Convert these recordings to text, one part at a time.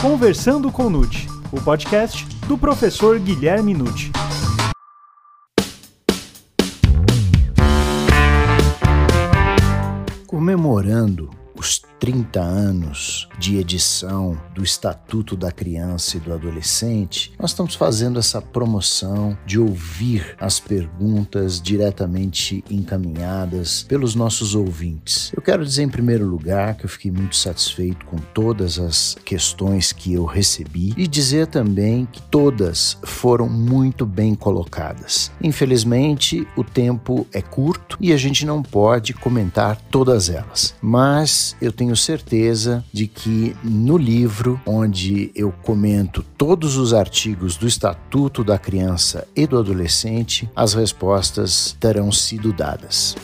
Conversando com Nute, o podcast do professor Guilherme Nute. Comemorando os 30 anos de edição do Estatuto da Criança e do Adolescente, nós estamos fazendo essa promoção de ouvir as perguntas diretamente encaminhadas pelos nossos ouvintes. Eu quero dizer, em primeiro lugar, que eu fiquei muito satisfeito com todas as questões que eu recebi e dizer também que todas foram muito bem colocadas. Infelizmente, o tempo é curto e a gente não pode comentar todas elas, mas eu tenho certeza de que no livro, onde eu comento todos os artigos do Estatuto da Criança e do Adolescente, as respostas terão sido dadas.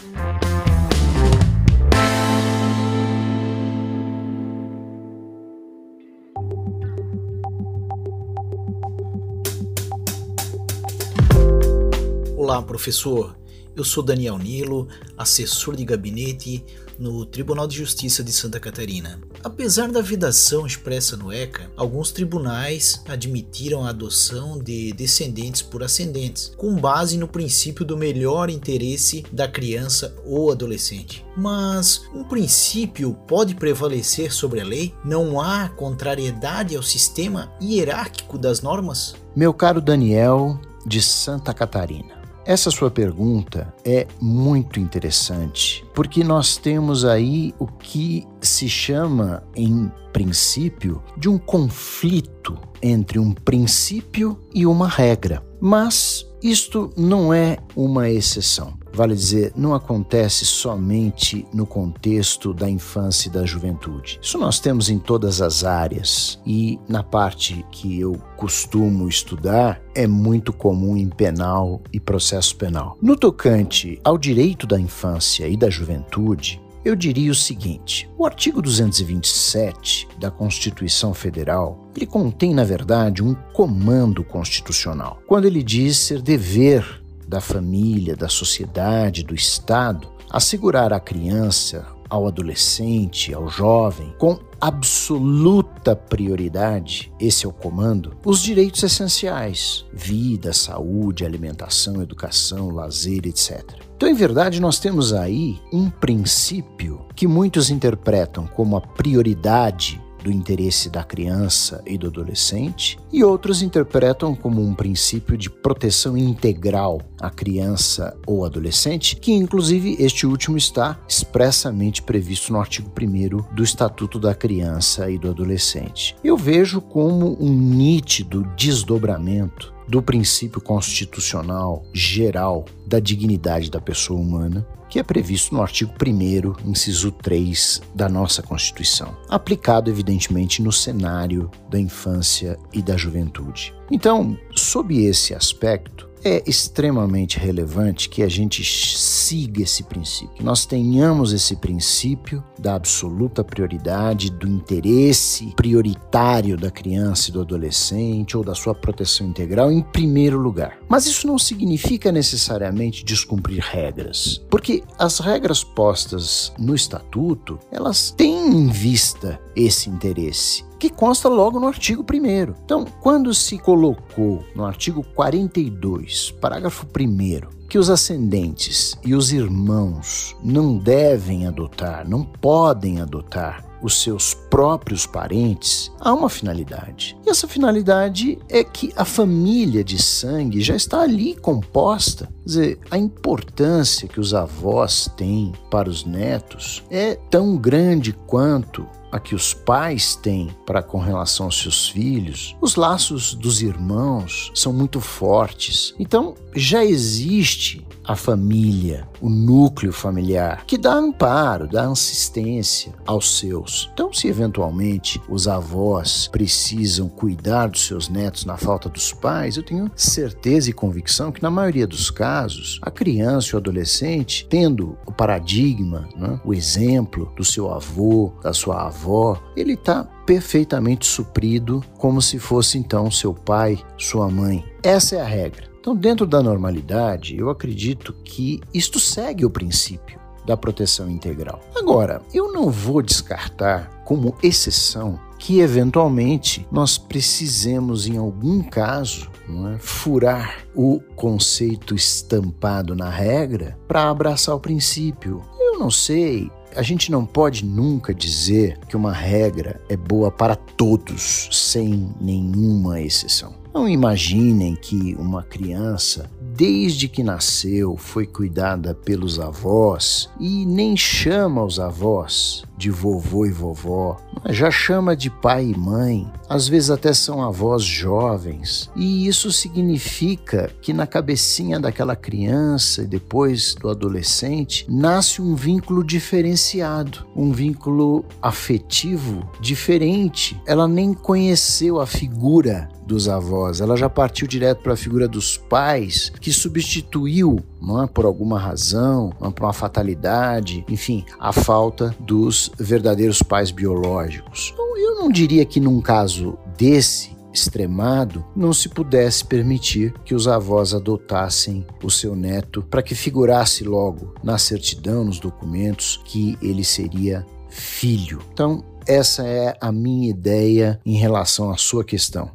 Olá, professor. Eu sou Daniel Nilo, assessor de gabinete no Tribunal de Justiça de Santa Catarina. Apesar da vedação expressa no ECA, alguns tribunais admitiram a adoção de descendentes por ascendentes, com base no princípio do melhor interesse da criança ou adolescente. Mas um princípio pode prevalecer sobre a lei? Não há contrariedade ao sistema hierárquico das normas? Meu caro Daniel de Santa Catarina. Essa sua pergunta é muito interessante, porque nós temos aí o que se chama, em princípio, de um conflito entre um princípio e uma regra. Mas isto não é uma exceção. Vale dizer, não acontece somente no contexto da infância e da juventude. Isso nós temos em todas as áreas e na parte que eu costumo estudar é muito comum em penal e processo penal. No tocante ao direito da infância e da juventude, eu diria o seguinte: o artigo 227 da Constituição Federal, ele contém, na verdade, um comando constitucional. Quando ele diz ser dever da família, da sociedade, do Estado, assegurar à criança, ao adolescente, ao jovem, com absoluta prioridade, esse é o comando, os direitos essenciais: vida, saúde, alimentação, educação, lazer, etc. Então, em verdade, nós temos aí um princípio que muitos interpretam como a prioridade do interesse da criança e do adolescente, e outros interpretam como um princípio de proteção integral à criança ou adolescente, que inclusive este último está expressamente previsto no artigo 1 do Estatuto da Criança e do Adolescente. Eu vejo como um nítido desdobramento do princípio constitucional geral da dignidade da pessoa humana, que é previsto no artigo 1, inciso 3 da nossa Constituição, aplicado evidentemente no cenário da infância e da juventude. Então, sob esse aspecto, é extremamente relevante que a gente siga esse princípio, que nós tenhamos esse princípio da absoluta prioridade, do interesse prioritário da criança e do adolescente ou da sua proteção integral em primeiro lugar. Mas isso não significa necessariamente descumprir regras, porque as regras postas no estatuto, elas têm em vista esse interesse que consta logo no artigo 1. Então, quando se colocou no artigo 42, parágrafo 1, que os ascendentes e os irmãos não devem adotar, não podem adotar os seus próprios parentes, há uma finalidade. E essa finalidade é que a família de sangue já está ali composta. Quer dizer, a importância que os avós têm para os netos é tão grande quanto a que os pais têm para com relação aos seus filhos, os laços dos irmãos são muito fortes. Então, já existe a família, o núcleo familiar, que dá amparo, dá assistência aos seus. Então, se eventualmente os avós precisam cuidar dos seus netos na falta dos pais, eu tenho certeza e convicção que, na maioria dos casos, a criança e o adolescente, tendo o paradigma, né, o exemplo do seu avô, da sua avó, ele está perfeitamente suprido, como se fosse então seu pai, sua mãe. Essa é a regra. Então, dentro da normalidade, eu acredito que isto segue o princípio da proteção integral. Agora, eu não vou descartar como exceção que eventualmente nós precisemos, em algum caso, é? furar o conceito estampado na regra para abraçar o princípio. Eu não sei, a gente não pode nunca dizer que uma regra é boa para todos, sem nenhuma exceção. Não imaginem que uma criança, desde que nasceu, foi cuidada pelos avós e nem chama os avós de vovô e vovó, já chama de pai e mãe, às vezes até são avós jovens. E isso significa que na cabecinha daquela criança e depois do adolescente nasce um vínculo diferenciado, um vínculo afetivo diferente. Ela nem conheceu a figura dos avós, ela já partiu direto para a figura dos pais, que substituiu, é, por alguma razão, é, por uma fatalidade, enfim, a falta dos verdadeiros pais biológicos. Então, eu não diria que num caso desse extremado, não se pudesse permitir que os avós adotassem o seu neto para que figurasse logo na certidão, nos documentos, que ele seria filho. Então, essa é a minha ideia em relação à sua questão.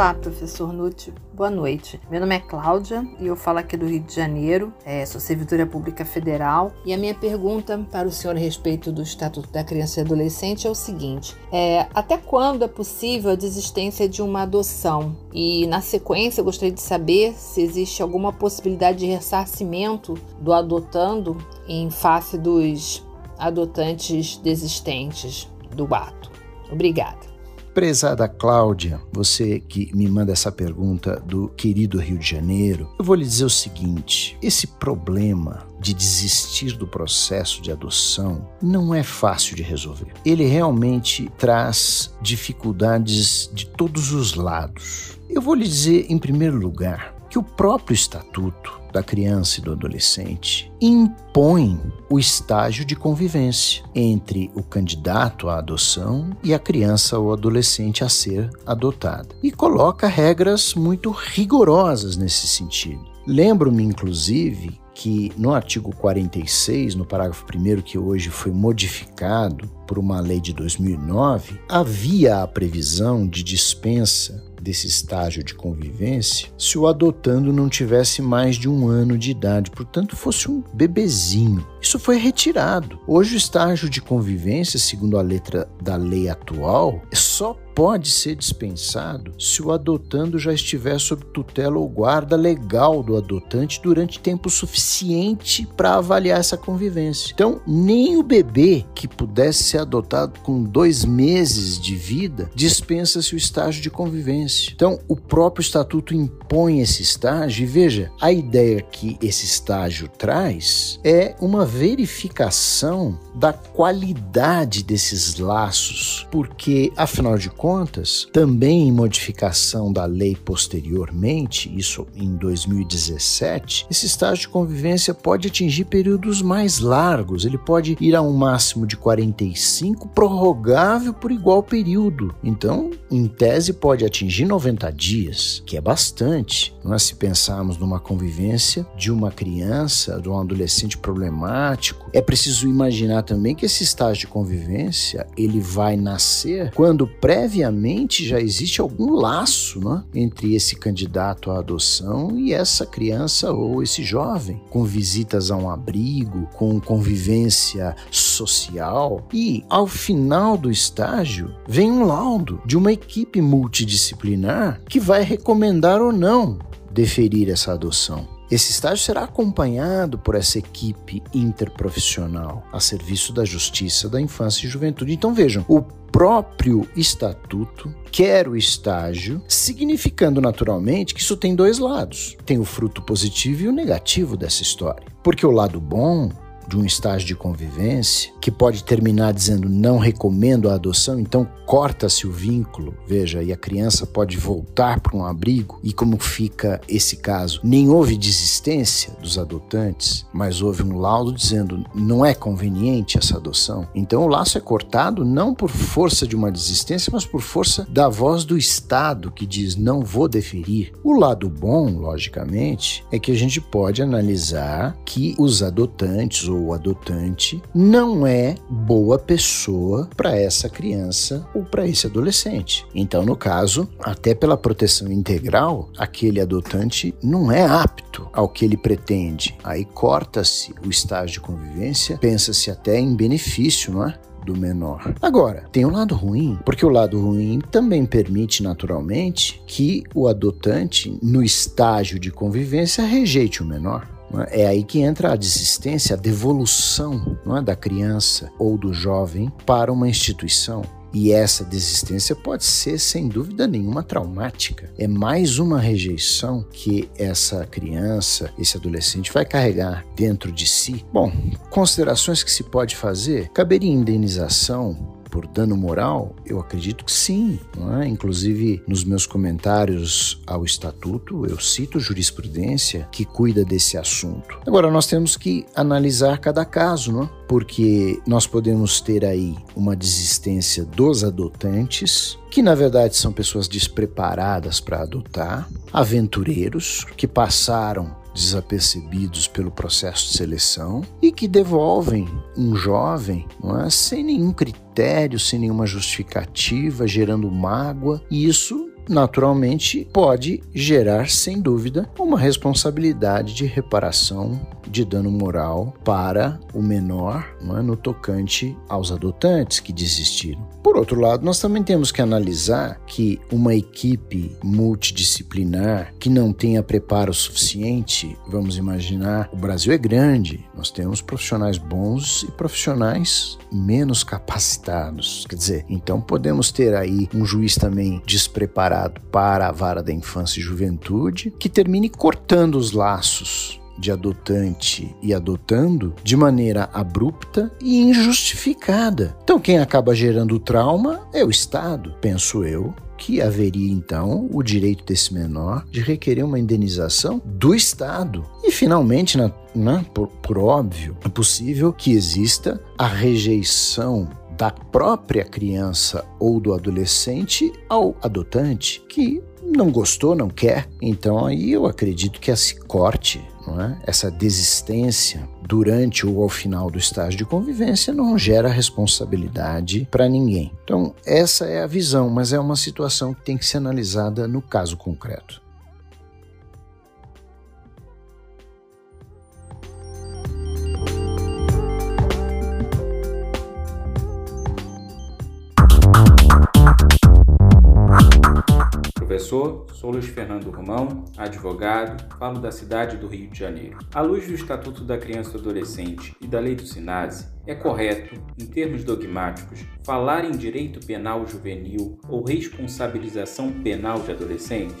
Olá, professor Nutti. Boa noite. Meu nome é Cláudia e eu falo aqui do Rio de Janeiro. É, sou servidora pública federal. E a minha pergunta para o senhor a respeito do Estatuto da Criança e Adolescente é o seguinte: é, até quando é possível a desistência de uma adoção? E na sequência, eu gostaria de saber se existe alguma possibilidade de ressarcimento do adotando em face dos adotantes desistentes do ato. Obrigada. Prezada Cláudia, você que me manda essa pergunta do querido Rio de Janeiro, eu vou lhe dizer o seguinte: esse problema de desistir do processo de adoção não é fácil de resolver. Ele realmente traz dificuldades de todos os lados. Eu vou lhe dizer, em primeiro lugar, que o próprio estatuto da criança e do adolescente impõe o estágio de convivência entre o candidato à adoção e a criança ou adolescente a ser adotada e coloca regras muito rigorosas nesse sentido. Lembro-me, inclusive, que no artigo 46, no parágrafo 1, que hoje foi modificado por uma lei de 2009, havia a previsão de dispensa desse estágio de convivência se o adotando não tivesse mais de um ano de idade, portanto fosse um bebezinho. Isso foi retirado. Hoje o estágio de convivência, segundo a letra da lei atual, só pode ser dispensado se o adotando já estiver sob tutela ou guarda legal do adotante durante tempo suficiente para avaliar essa convivência. Então, nem o bebê que pudesse ser adotado com dois meses de vida dispensa-se o estágio de convivência. Então, o próprio estatuto impõe esse estágio e veja, a ideia que esse estágio traz é uma verificação da qualidade desses laços, porque, afinal de contas, também em modificação da lei posteriormente, isso em 2017, esse estágio de convivência pode atingir períodos mais largos, ele pode ir a um máximo de 45, prorrogável por igual período. Então, em tese, pode atingir 90 dias, que é bastante. Nós, se pensarmos numa convivência de uma criança, de um adolescente problemático, é preciso imaginar também que esse estágio de convivência ele vai nascer quando previamente já existe algum laço né, entre esse candidato à adoção e essa criança ou esse jovem, com visitas a um abrigo, com convivência social. E ao final do estágio vem um laudo de uma equipe multidisciplinar que vai recomendar ou não deferir essa adoção. Esse estágio será acompanhado por essa equipe interprofissional a serviço da Justiça da Infância e Juventude. Então vejam, o próprio estatuto quer o estágio, significando naturalmente que isso tem dois lados. Tem o fruto positivo e o negativo dessa história. Porque o lado bom de um estágio de convivência, que pode terminar dizendo não recomendo a adoção, então corta-se o vínculo, veja, e a criança pode voltar para um abrigo, e como fica esse caso? Nem houve desistência dos adotantes, mas houve um laudo dizendo não é conveniente essa adoção. Então o laço é cortado não por força de uma desistência, mas por força da voz do Estado que diz não vou deferir. O lado bom, logicamente, é que a gente pode analisar que os adotantes ou o adotante não é boa pessoa para essa criança ou para esse adolescente. Então, no caso, até pela proteção integral, aquele adotante não é apto ao que ele pretende. Aí corta-se o estágio de convivência, pensa-se até em benefício, não é? do menor. Agora, tem um lado ruim, porque o lado ruim também permite naturalmente que o adotante, no estágio de convivência, rejeite o menor. É? é aí que entra a desistência, a devolução é, da criança ou do jovem para uma instituição. E essa desistência pode ser, sem dúvida nenhuma, traumática. É mais uma rejeição que essa criança, esse adolescente vai carregar dentro de si. Bom, considerações que se pode fazer: caberia indenização por dano moral? Eu acredito que sim. É? Inclusive, nos meus comentários ao Estatuto, eu cito jurisprudência que cuida desse assunto. Agora, nós temos que analisar cada caso, não é? porque nós podemos ter aí uma desistência dos adotantes, que na verdade são pessoas despreparadas para adotar, aventureiros que passaram desapercebidos pelo processo de seleção e que devolvem um jovem é, sem nenhum critério, sem nenhuma justificativa, gerando mágoa, e isso naturalmente pode gerar, sem dúvida, uma responsabilidade de reparação de dano moral para o menor é, no tocante aos adotantes que desistiram. Por outro lado, nós também temos que analisar que uma equipe multidisciplinar que não tenha preparo suficiente, vamos imaginar, o Brasil é grande, nós temos profissionais bons e profissionais menos capacitados. Quer dizer, então podemos ter aí um juiz também despreparado para a vara da infância e juventude que termine cortando os laços de adotante e adotando de maneira abrupta e injustificada. Então, quem acaba gerando trauma é o Estado, penso eu, que haveria então o direito desse menor de requerer uma indenização do Estado. E finalmente, na, na, por, por óbvio, é possível que exista a rejeição da própria criança ou do adolescente ao adotante que não gostou, não quer. Então aí eu acredito que esse corte é? essa desistência durante ou ao final do estágio de convivência não gera responsabilidade para ninguém. Então, essa é a visão, mas é uma situação que tem que ser analisada no caso concreto. Professor, sou Luiz Fernando Romão, advogado, falo da cidade do Rio de Janeiro. À luz do Estatuto da Criança e do Adolescente e da Lei do SINASE, é correto, em termos dogmáticos, falar em direito penal juvenil ou responsabilização penal de adolescentes?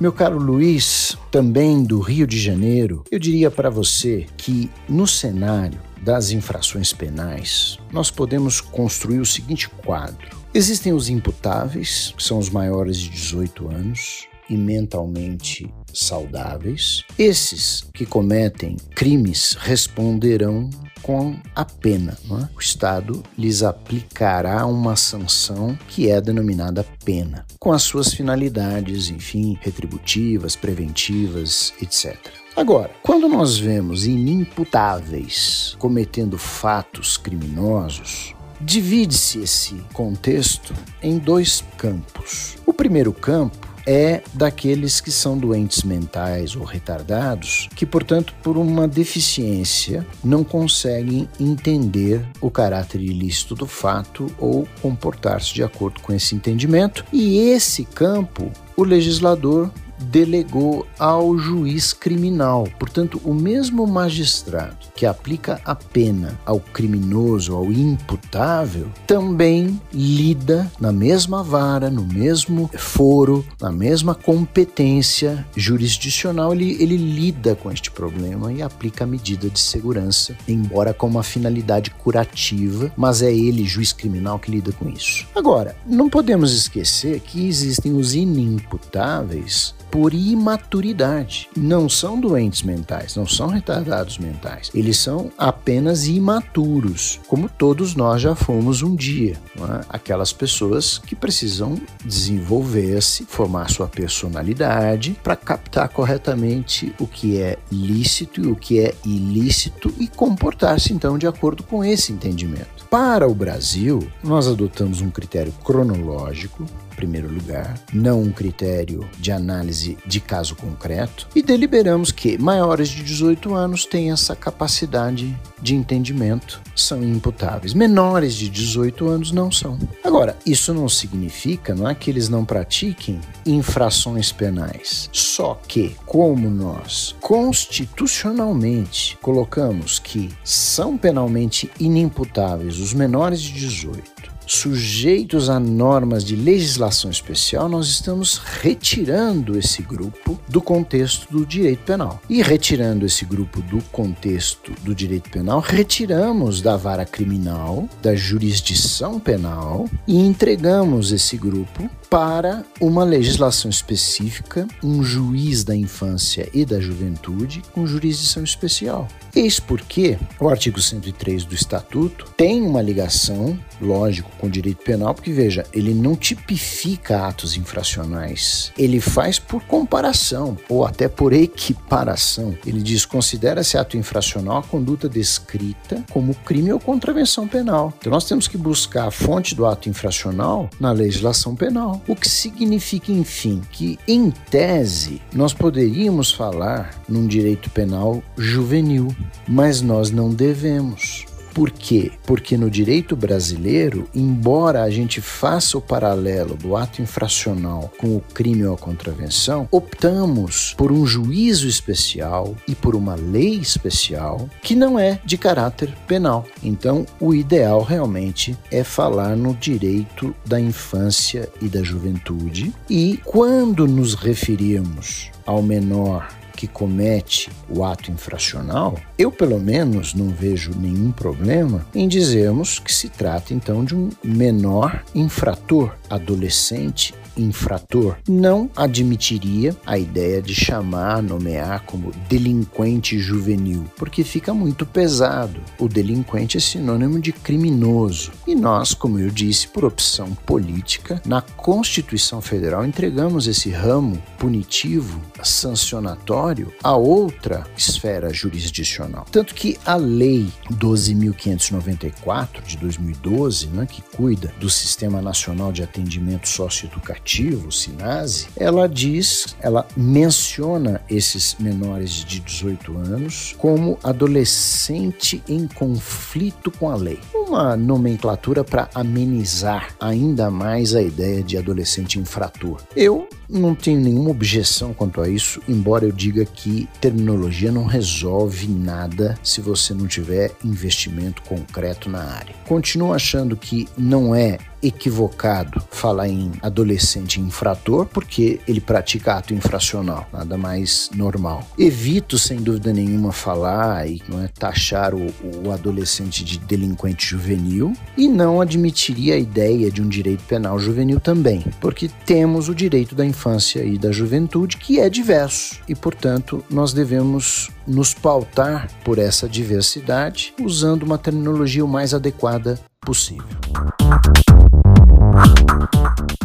Meu caro Luiz, também do Rio de Janeiro, eu diria para você que no cenário das infrações penais, nós podemos construir o seguinte quadro. Existem os imputáveis, que são os maiores de 18 anos e mentalmente saudáveis. Esses que cometem crimes responderão com a pena. É? O Estado lhes aplicará uma sanção que é denominada pena, com as suas finalidades, enfim, retributivas, preventivas, etc. Agora, quando nós vemos inimputáveis cometendo fatos criminosos, Divide-se esse contexto em dois campos. O primeiro campo é daqueles que são doentes mentais ou retardados, que, portanto, por uma deficiência, não conseguem entender o caráter ilícito do fato ou comportar-se de acordo com esse entendimento, e esse campo o legislador delegou ao juiz criminal. Portanto, o mesmo magistrado que aplica a pena ao criminoso, ao imputável, também lida na mesma vara, no mesmo foro, na mesma competência jurisdicional, ele, ele lida com este problema e aplica a medida de segurança, embora com uma finalidade curativa, mas é ele, juiz criminal, que lida com isso. Agora, não podemos esquecer que existem os inimputáveis por imaturidade. Não são doentes mentais, não são retardados mentais. Eles são apenas imaturos, como todos nós já fomos um dia. É? Aquelas pessoas que precisam desenvolver-se, formar sua personalidade para captar corretamente o que é lícito e o que é ilícito e comportar-se então de acordo com esse entendimento. Para o Brasil, nós adotamos um critério cronológico primeiro lugar, não um critério de análise de caso concreto, e deliberamos que maiores de 18 anos têm essa capacidade de entendimento, são imputáveis. Menores de 18 anos não são. Agora, isso não significa não é, que eles não pratiquem infrações penais. Só que, como nós constitucionalmente colocamos que são penalmente inimputáveis os menores de 18 sujeitos a normas de legislação especial, nós estamos retirando esse grupo do contexto do direito penal. E retirando esse grupo do contexto do direito penal, retiramos da vara criminal, da jurisdição penal e entregamos esse grupo para uma legislação específica, um juiz da infância e da juventude com jurisdição especial. Eis porque o artigo 103 do Estatuto tem uma ligação, lógico, com o direito penal, porque veja, ele não tipifica atos infracionais, ele faz por comparação ou até por equiparação. Ele diz: considera-se ato infracional a conduta descrita como crime ou contravenção penal. Então nós temos que buscar a fonte do ato infracional na legislação penal. O que significa, enfim, que em tese nós poderíamos falar num direito penal juvenil, mas nós não devemos. Por quê? Porque no direito brasileiro, embora a gente faça o paralelo do ato infracional com o crime ou a contravenção, optamos por um juízo especial e por uma lei especial que não é de caráter penal. Então, o ideal realmente é falar no direito da infância e da juventude e quando nos referirmos ao menor que comete o ato infracional, eu pelo menos não vejo nenhum problema em dizermos que se trata então de um menor infrator, adolescente infrator não admitiria a ideia de chamar, nomear como delinquente juvenil, porque fica muito pesado. O delinquente é sinônimo de criminoso. E nós, como eu disse, por opção política, na Constituição Federal entregamos esse ramo punitivo, sancionatório, a outra esfera jurisdicional. Tanto que a Lei 12.594 de 2012, né, que cuida do Sistema Nacional de Atendimento Socioeducativo, aplicativo, o SINASE, ela diz, ela menciona esses menores de 18 anos como adolescente em conflito com a lei. Uma nomenclatura para amenizar ainda mais a ideia de adolescente infrator. Eu não tenho nenhuma objeção quanto a isso, embora eu diga que terminologia não resolve nada se você não tiver investimento concreto na área. Continuo achando que não é equivocado falar em adolescente infrator porque ele pratica ato infracional, nada mais normal. Evito, sem dúvida nenhuma, falar e não é taxar o, o adolescente de delinquente juvenil e não admitiria a ideia de um direito penal juvenil também, porque temos o direito da infância e da juventude que é diverso e, portanto, nós devemos nos pautar por essa diversidade usando uma terminologia o mais adequada possível.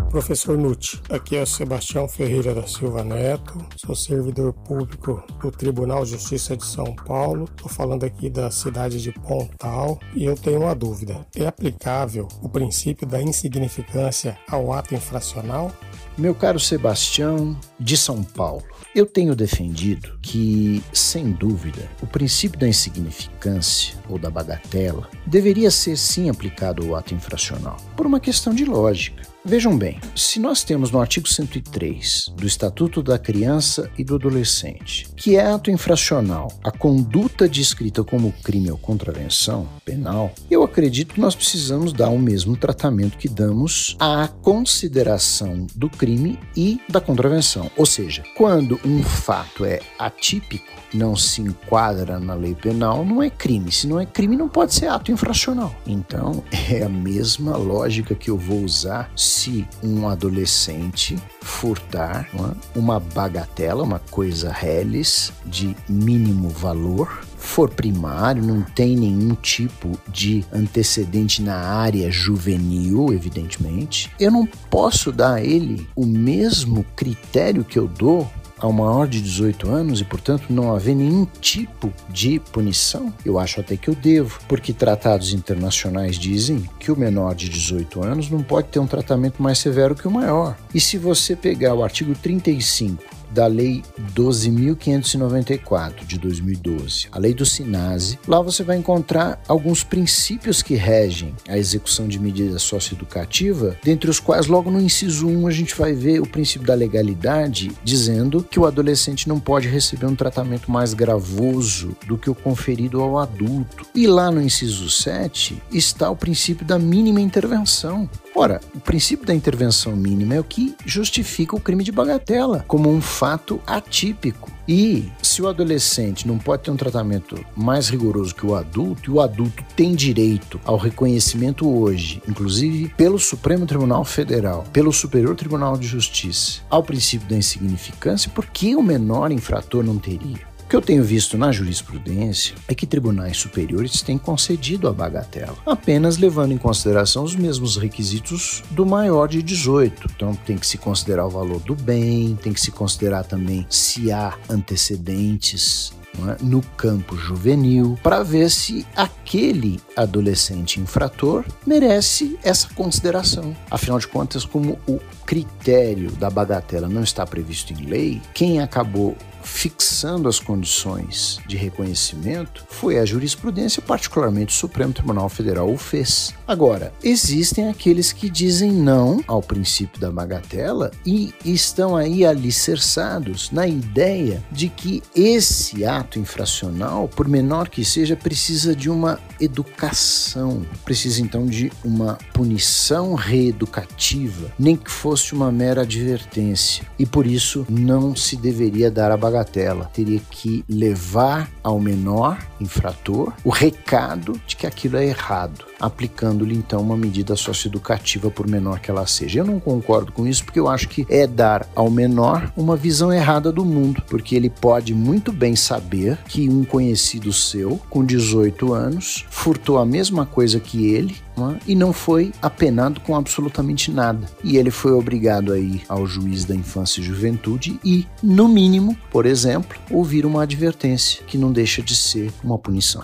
Professor Nuti, aqui é Sebastião Ferreira da Silva Neto, sou servidor público do Tribunal de Justiça de São Paulo, estou falando aqui da cidade de Pontal e eu tenho uma dúvida: é aplicável o princípio da insignificância ao ato infracional? Meu caro Sebastião de São Paulo, eu tenho defendido que, sem dúvida, o princípio da insignificância ou da bagatela deveria ser sim aplicado ao ato infracional, por uma questão de lógica. Vejam bem, se nós temos no artigo 103 do Estatuto da Criança e do Adolescente, que é ato infracional a conduta descrita como crime ou contravenção penal, eu acredito que nós precisamos dar o mesmo tratamento que damos à consideração do crime e da contravenção. Ou seja, quando um fato é atípico, não se enquadra na lei penal, não é crime. Se não é crime, não pode ser ato infracional. Então, é a mesma lógica que eu vou usar se um adolescente furtar uma bagatela, uma coisa reles de mínimo valor, for primário, não tem nenhum tipo de antecedente na área juvenil, evidentemente, eu não posso dar a ele o mesmo critério que eu dou ao maior de 18 anos e, portanto, não haver nenhum tipo de punição? Eu acho até que eu devo, porque tratados internacionais dizem que o menor de 18 anos não pode ter um tratamento mais severo que o maior. E se você pegar o artigo 35 da Lei 12.594 de 2012, a Lei do SINASE. Lá você vai encontrar alguns princípios que regem a execução de medida socioeducativa, dentre os quais, logo no inciso 1, a gente vai ver o princípio da legalidade, dizendo que o adolescente não pode receber um tratamento mais gravoso do que o conferido ao adulto. E lá no inciso 7 está o princípio da mínima intervenção. Ora, o princípio da intervenção mínima é o que justifica o crime de bagatela, como um fato atípico. E se o adolescente não pode ter um tratamento mais rigoroso que o adulto, e o adulto tem direito ao reconhecimento hoje, inclusive pelo Supremo Tribunal Federal, pelo Superior Tribunal de Justiça, ao princípio da insignificância, por que o menor infrator não teria? O que eu tenho visto na jurisprudência é que tribunais superiores têm concedido a bagatela, apenas levando em consideração os mesmos requisitos do maior de 18. Então tem que se considerar o valor do bem, tem que se considerar também se há antecedentes é? no campo juvenil para ver se aquele adolescente infrator merece essa consideração. Afinal de contas, como o critério da bagatela não está previsto em lei, quem acabou fixando as condições de reconhecimento foi a jurisprudência, particularmente o Supremo Tribunal Federal o fez. Agora, existem aqueles que dizem não ao princípio da bagatela e estão aí alicerçados na ideia de que esse ato infracional, por menor que seja, precisa de uma educação, precisa então de uma punição reeducativa, nem que fosse uma mera advertência. E por isso não se deveria dar a bagatela, teria que levar ao menor infrator o recado de que aquilo é errado, aplicando-lhe então uma medida socioeducativa por menor que ela seja. Eu não concordo com isso porque eu acho que é dar ao menor uma visão errada do mundo, porque ele pode muito bem saber que um conhecido seu, com 18 anos, furtou a mesma coisa que ele né, e não foi apenado com absolutamente nada. E ele foi obrigado a ir ao juiz da infância e juventude e, no mínimo, por exemplo, ouvir uma advertência, que não deixa de ser uma punição.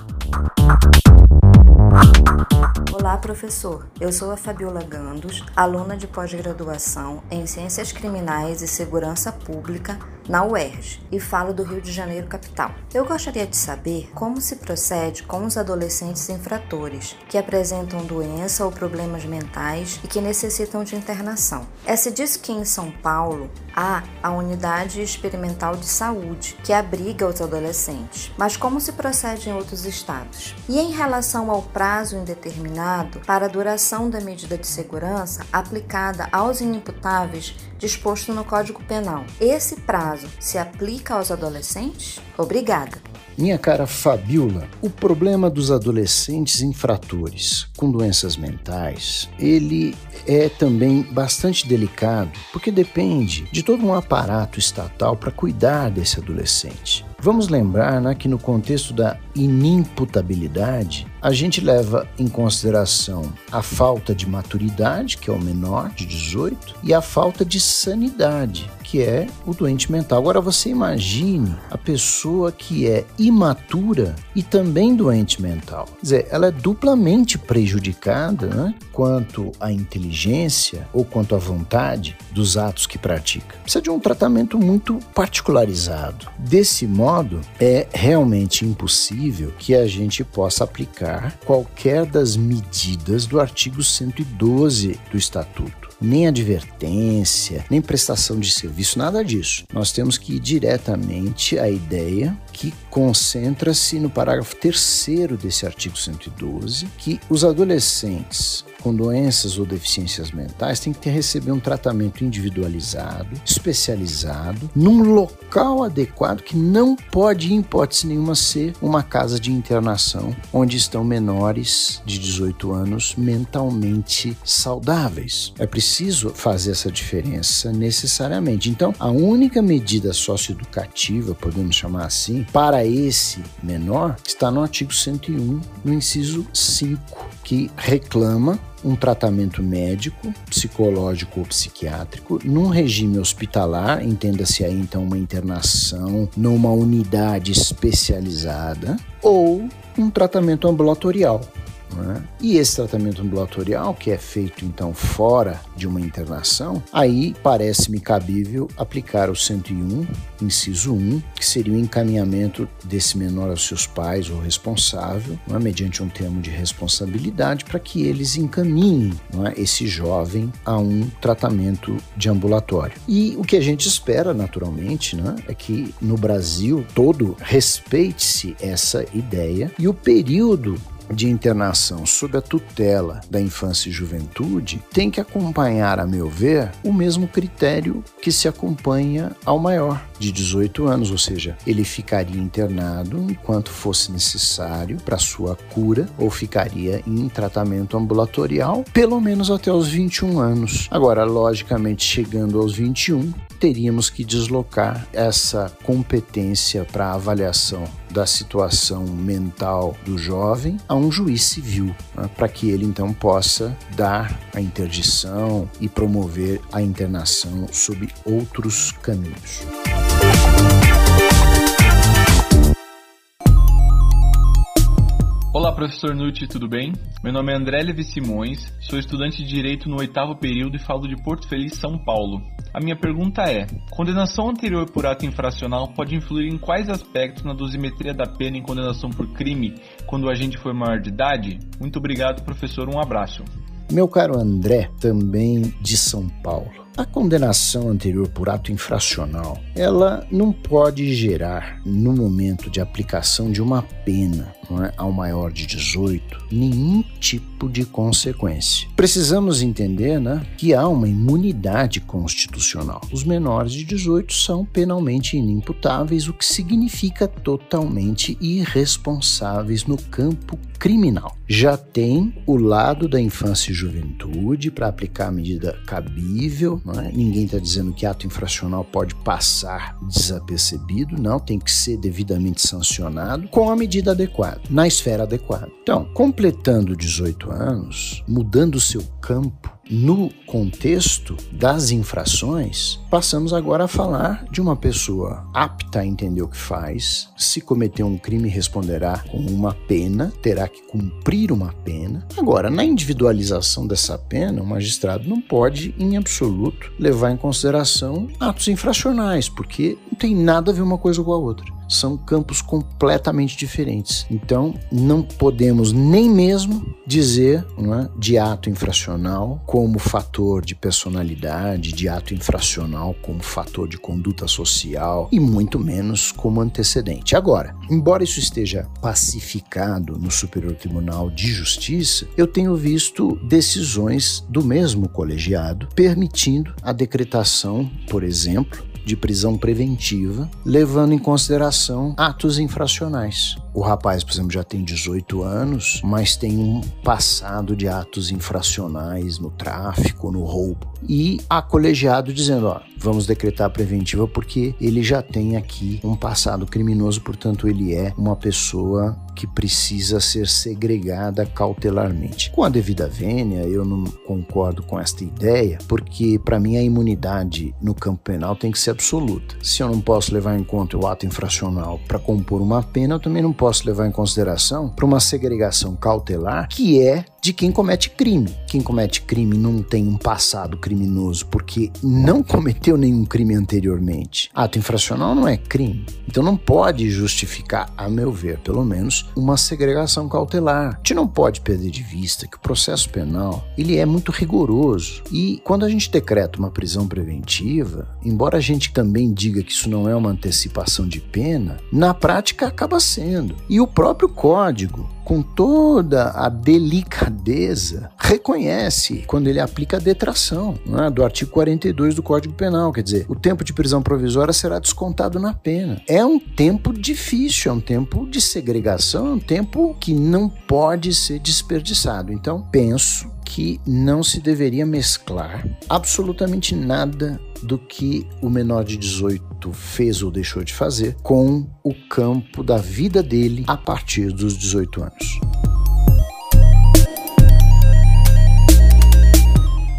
Olá, professor. Eu sou a Fabiola Gandos, aluna de pós-graduação em Ciências Criminais e Segurança Pública na UERJ e falo do Rio de Janeiro, capital. Eu gostaria de saber como se procede com os adolescentes infratores que apresentam doença ou problemas mentais e que necessitam de internação. É se diz que em São Paulo há a Unidade Experimental de Saúde que abriga os adolescentes, mas como se procede em outros estados? E em relação ao prazo indeterminado para a duração da medida de segurança aplicada aos inimputáveis disposto no Código Penal. Esse prazo se aplica aos adolescentes? Obrigada. Minha cara Fabiola, o problema dos adolescentes infratores com doenças mentais, ele é também bastante delicado, porque depende de todo um aparato estatal para cuidar desse adolescente. Vamos lembrar né, que no contexto da inimputabilidade, a gente leva em consideração a falta de maturidade, que é o menor de 18, e a falta de sanidade, que é o doente mental. Agora você imagine a pessoa que é imatura e também doente mental. Quer dizer, ela é duplamente prejudicada né, quanto à inteligência ou quanto à vontade dos atos que pratica. Precisa de um tratamento muito particularizado. Desse modo, é realmente impossível que a gente possa aplicar qualquer das medidas do artigo 112 do Estatuto. nem advertência, nem prestação de serviço, nada disso. Nós temos que ir diretamente à ideia que concentra-se no parágrafo terceiro desse artigo 112, que os adolescentes com doenças ou deficiências mentais têm que receber um tratamento individualizado, especializado, num local adequado que não pode, em hipótese nenhuma, ser uma casa de internação onde estão menores de 18 anos mentalmente saudáveis. É preciso fazer essa diferença necessariamente. Então, a única medida socioeducativa, podemos chamar assim, para esse menor está no artigo 101, no inciso 5, que reclama um tratamento médico, psicológico ou psiquiátrico num regime hospitalar, entenda-se aí então uma internação numa unidade especializada ou um tratamento ambulatorial, né? E esse tratamento ambulatorial, que é feito então fora de uma internação, aí parece-me cabível aplicar o 101, inciso 1, que seria o encaminhamento desse menor aos seus pais ou responsável, é? mediante um termo de responsabilidade, para que eles encaminhem é? esse jovem a um tratamento de ambulatório. E o que a gente espera, naturalmente, é? é que no Brasil todo respeite-se essa ideia e o período de internação sob a tutela da infância e juventude tem que acompanhar, a meu ver, o mesmo critério que se acompanha ao maior, de 18 anos, ou seja, ele ficaria internado enquanto fosse necessário para sua cura ou ficaria em tratamento ambulatorial pelo menos até os 21 anos. Agora, logicamente, chegando aos 21, teríamos que deslocar essa competência para avaliação da situação mental do jovem a um juiz civil, né, para que ele então possa dar a interdição e promover a internação sob outros caminhos. Olá, professor Nutti, tudo bem? Meu nome é André Levi Simões, sou estudante de Direito no oitavo período e falo de Porto Feliz, São Paulo. A minha pergunta é: condenação anterior por ato infracional pode influir em quais aspectos na dosimetria da pena em condenação por crime quando o agente foi maior de idade? Muito obrigado, professor. Um abraço. Meu caro André, também de São Paulo. A condenação anterior por ato infracional, ela não pode gerar, no momento de aplicação de uma pena é, ao maior de 18, nenhum tipo de consequência. Precisamos entender né, que há uma imunidade constitucional. Os menores de 18 são penalmente inimputáveis, o que significa totalmente irresponsáveis no campo criminal. Já tem o lado da infância e juventude para aplicar a medida cabível, é? ninguém está dizendo que ato infracional pode passar desapercebido, não, tem que ser devidamente sancionado com a medida adequada, na esfera adequada. Então, completando 18 anos, mudando o seu campo no contexto das infrações, passamos agora a falar de uma pessoa apta a entender o que faz, se cometer um crime responderá com uma pena, terá que cumprir uma pena. Agora, na individualização dessa pena, o magistrado não pode, em absoluto, levar em consideração atos infracionais, porque não tem nada a ver uma coisa com a outra são campos completamente diferentes. Então, não podemos nem mesmo dizer é, de ato infracional como fator de personalidade, de ato infracional como fator de conduta social e muito menos como antecedente. Agora, embora isso esteja pacificado no Superior Tribunal de Justiça, eu tenho visto decisões do mesmo colegiado permitindo a decretação, por exemplo, de prisão preventiva, levando em consideração atos infracionais. O rapaz, por exemplo, já tem 18 anos, mas tem um passado de atos infracionais no tráfico, no roubo. E a colegiado dizendo: ó, vamos decretar a preventiva porque ele já tem aqui um passado criminoso, portanto, ele é uma pessoa que precisa ser segregada cautelarmente. Com a devida vênia, eu não concordo com esta ideia, porque para mim a imunidade no campo penal tem que ser absoluta. Se eu não posso levar em conta o ato infracional para compor uma pena, eu também não posso levar em consideração para uma segregação cautelar que é de quem comete crime. Quem comete crime não tem um passado criminoso porque não cometeu nenhum crime anteriormente. Ato infracional não é crime. Então não pode justificar, a meu ver, pelo menos, uma segregação cautelar. A gente não pode perder de vista que o processo penal ele é muito rigoroso e quando a gente decreta uma prisão preventiva, embora a gente também diga que isso não é uma antecipação de pena, na prática acaba sendo. E o próprio código com toda a delicadeza, reconhece quando ele aplica a detração né, do artigo 42 do Código Penal. Quer dizer, o tempo de prisão provisória será descontado na pena. É um tempo difícil, é um tempo de segregação, é um tempo que não pode ser desperdiçado. Então, penso que não se deveria mesclar absolutamente nada do que o menor de 18 fez ou deixou de fazer com o campo da vida dele a partir dos 18 anos.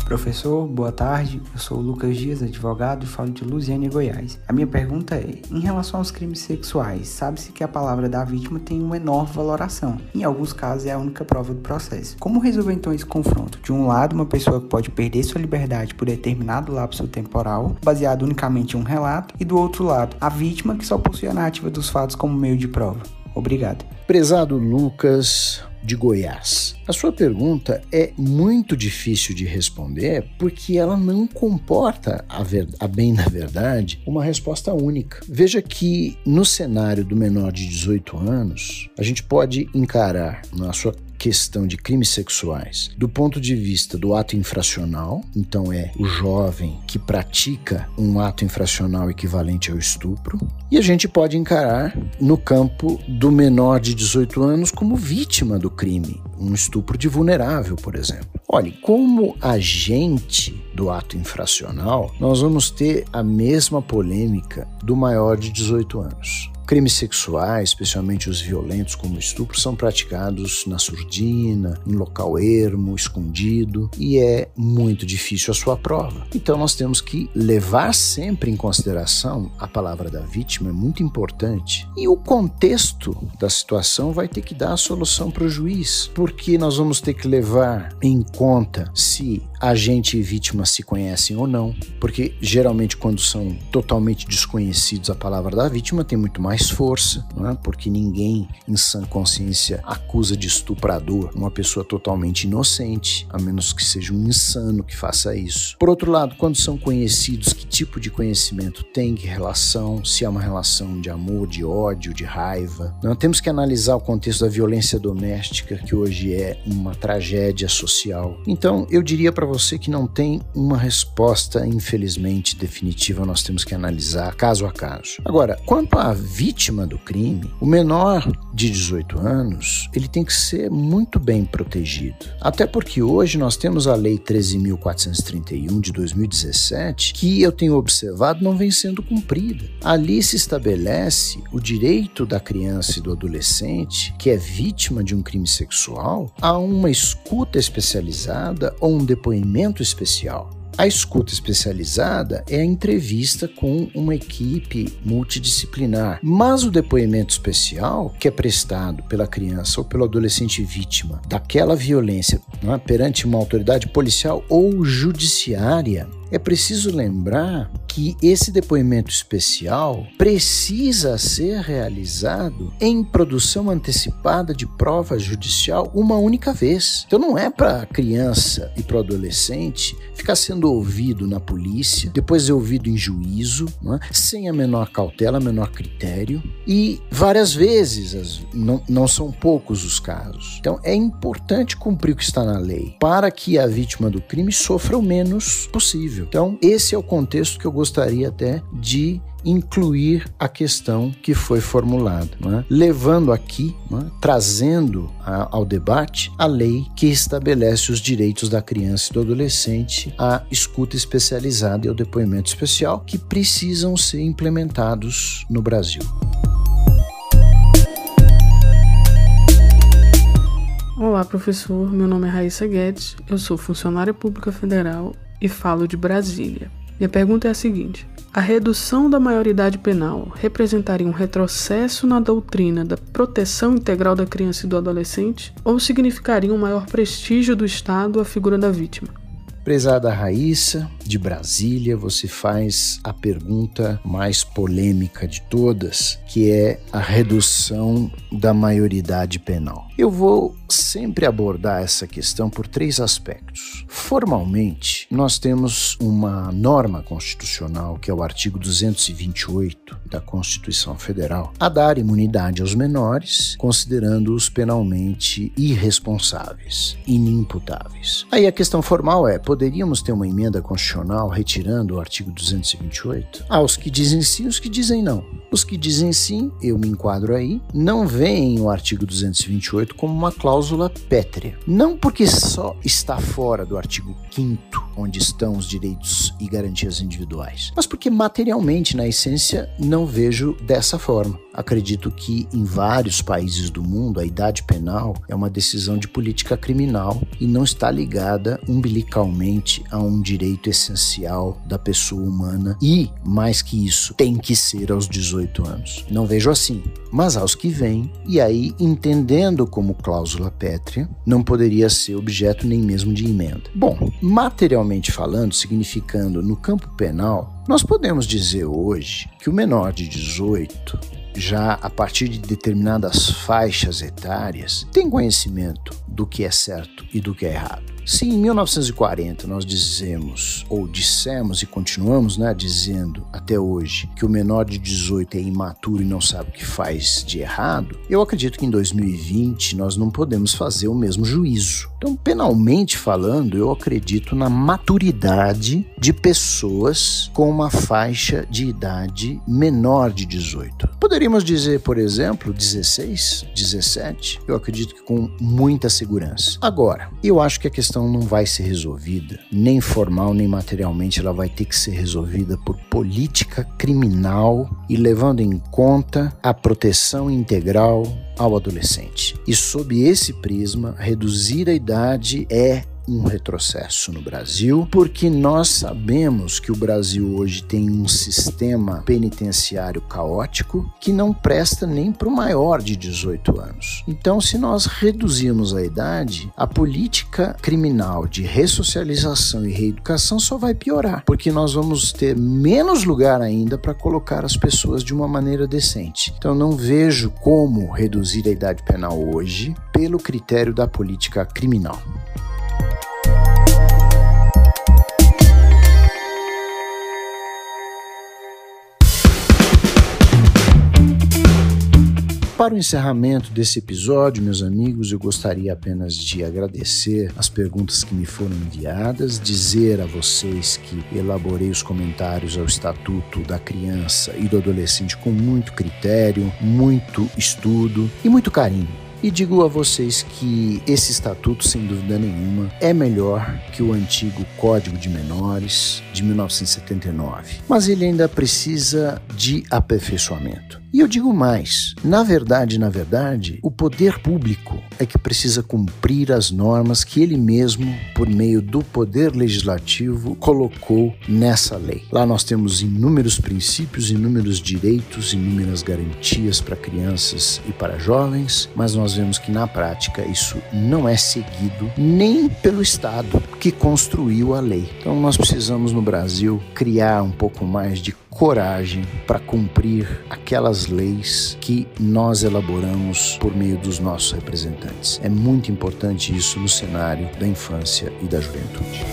Professor, boa tarde. Eu sou o Lucas Dias, advogado e falo de Lusiane, Goiás. A minha pergunta é: em relação aos crimes sexuais, sabe-se que a palavra da vítima tem uma enorme valoração. Em alguns casos é a única prova do processo. Como resolver então esse confronto? De um lado, uma pessoa que pode perder sua liberdade por determinado lapso temporal, baseado unicamente em um relato, e do outro lado, a vítima que só possui a narrativa dos fatos como meio de prova. Obrigado. Prezado Lucas, de Goiás. A sua pergunta é muito difícil de responder porque ela não comporta, a, ver, a bem na verdade, uma resposta única. Veja que no cenário do menor de 18 anos, a gente pode encarar na sua questão de crimes sexuais do ponto de vista do ato infracional, então é o jovem que pratica um ato infracional equivalente ao estupro, e a gente pode encarar no campo do menor de 18 anos como vítima do crime, um estupro de vulnerável, por exemplo. Olhe, como agente do ato infracional, nós vamos ter a mesma polêmica do maior de 18 anos. Crimes sexuais, especialmente os violentos como estupro, são praticados na surdina, em local ermo, escondido, e é muito difícil a sua prova. Então nós temos que levar sempre em consideração a palavra da vítima, é muito importante. E o contexto da situação vai ter que dar a solução para o juiz, porque nós vamos ter que levar em conta se agente e vítima se conhecem ou não, porque geralmente quando são totalmente desconhecidos a palavra da vítima tem muito mais força, é? porque ninguém em sã consciência acusa de estuprador uma pessoa totalmente inocente, a menos que seja um insano que faça isso. Por outro lado, quando são conhecidos, que tipo de conhecimento tem, que relação, se é uma relação de amor, de ódio, de raiva. Não temos que analisar o contexto da violência doméstica, que hoje é uma tragédia social. Então, eu diria para você que não tem uma resposta, infelizmente, definitiva, nós temos que analisar caso a caso. Agora, quanto à vítima do crime, o menor de 18 anos, ele tem que ser muito bem protegido. Até porque hoje nós temos a Lei 13.431 de 2017, que eu tenho observado não vem sendo cumprida. Ali se estabelece o direito da criança e do adolescente que é vítima de um crime sexual a uma escuta especializada ou um depoimento especial. A escuta especializada é a entrevista com uma equipe multidisciplinar, mas o depoimento especial, que é prestado pela criança ou pelo adolescente vítima daquela violência é, perante uma autoridade policial ou judiciária, é preciso lembrar que esse depoimento especial precisa ser realizado em produção antecipada de prova judicial uma única vez. Então não é para criança e para adolescente ficar sendo ouvido na polícia, depois é ouvido em juízo, é? sem a menor cautela, menor critério e várias vezes, não, não são poucos os casos. Então é importante cumprir o que está na lei para que a vítima do crime sofra o menos possível. Então, esse é o contexto que eu gostaria até de incluir a questão que foi formulada, é? levando aqui, é? trazendo a, ao debate a lei que estabelece os direitos da criança e do adolescente à escuta especializada e ao depoimento especial que precisam ser implementados no Brasil. Olá, professor. Meu nome é Raíssa Guedes, eu sou funcionária pública federal e falo de Brasília. Minha pergunta é a seguinte: a redução da maioridade penal representaria um retrocesso na doutrina da proteção integral da criança e do adolescente ou significaria um maior prestígio do Estado à figura da vítima? Prezada Raíssa, de Brasília, você faz a pergunta mais polêmica de todas, que é a redução da maioridade penal. Eu vou sempre abordar essa questão por três aspectos. Formalmente, nós temos uma norma constitucional, que é o artigo 228 da Constituição Federal, a dar imunidade aos menores, considerando-os penalmente irresponsáveis, inimputáveis. Aí a questão formal é: poderíamos ter uma emenda constitucional retirando o artigo 228? Há os que dizem sim, os que dizem não. Os que dizem sim, eu me enquadro aí, não veem o artigo 228 como uma cláusula pétrea. Não porque só está fora do artigo 5 onde estão os direitos e garantias individuais, mas porque materialmente, na essência, não vejo dessa forma. Acredito que em vários países do mundo a idade penal é uma decisão de política criminal e não está ligada umbilicalmente a um direito essencial da pessoa humana e, mais que isso, tem que ser aos 18 anos. Não vejo assim, mas aos que vêm, e aí entendendo como cláusula pétrea, não poderia ser objeto nem mesmo de emenda. Bom, materialmente falando, significando no campo penal, nós podemos dizer hoje que o menor de 18 já a partir de determinadas faixas etárias, tem conhecimento do que é certo e do que é errado. Se em 1940 nós dizemos, ou dissemos e continuamos né, dizendo até hoje, que o menor de 18 é imaturo e não sabe o que faz de errado, eu acredito que em 2020 nós não podemos fazer o mesmo juízo. Então, penalmente falando, eu acredito na maturidade de pessoas com uma faixa de idade menor de 18. Poderíamos dizer, por exemplo, 16, 17, eu acredito que com muita segurança. Agora, eu acho que a questão questão não vai ser resolvida, nem formal nem materialmente, ela vai ter que ser resolvida por política criminal e levando em conta a proteção integral ao adolescente. E sob esse prisma, reduzir a idade é um retrocesso no Brasil, porque nós sabemos que o Brasil hoje tem um sistema penitenciário caótico que não presta nem para o maior de 18 anos. Então, se nós reduzirmos a idade, a política criminal de ressocialização e reeducação só vai piorar, porque nós vamos ter menos lugar ainda para colocar as pessoas de uma maneira decente. Então, não vejo como reduzir a idade penal hoje pelo critério da política criminal. Para o encerramento desse episódio, meus amigos, eu gostaria apenas de agradecer as perguntas que me foram enviadas, dizer a vocês que elaborei os comentários ao Estatuto da Criança e do Adolescente com muito critério, muito estudo e muito carinho. E digo a vocês que esse estatuto, sem dúvida nenhuma, é melhor que o antigo Código de Menores de 1979, mas ele ainda precisa de aperfeiçoamento. E eu digo mais: na verdade, na verdade, o poder público é que precisa cumprir as normas que ele mesmo, por meio do poder legislativo, colocou nessa lei. Lá nós temos inúmeros princípios, inúmeros direitos, inúmeras garantias para crianças e para jovens, mas nós vemos que na prática isso não é seguido nem pelo Estado que construiu a lei. Então nós precisamos no Brasil criar um pouco mais de coragem para cumprir aquelas leis que nós elaboramos por meio dos nossos representantes. É muito importante isso no cenário da infância e da juventude.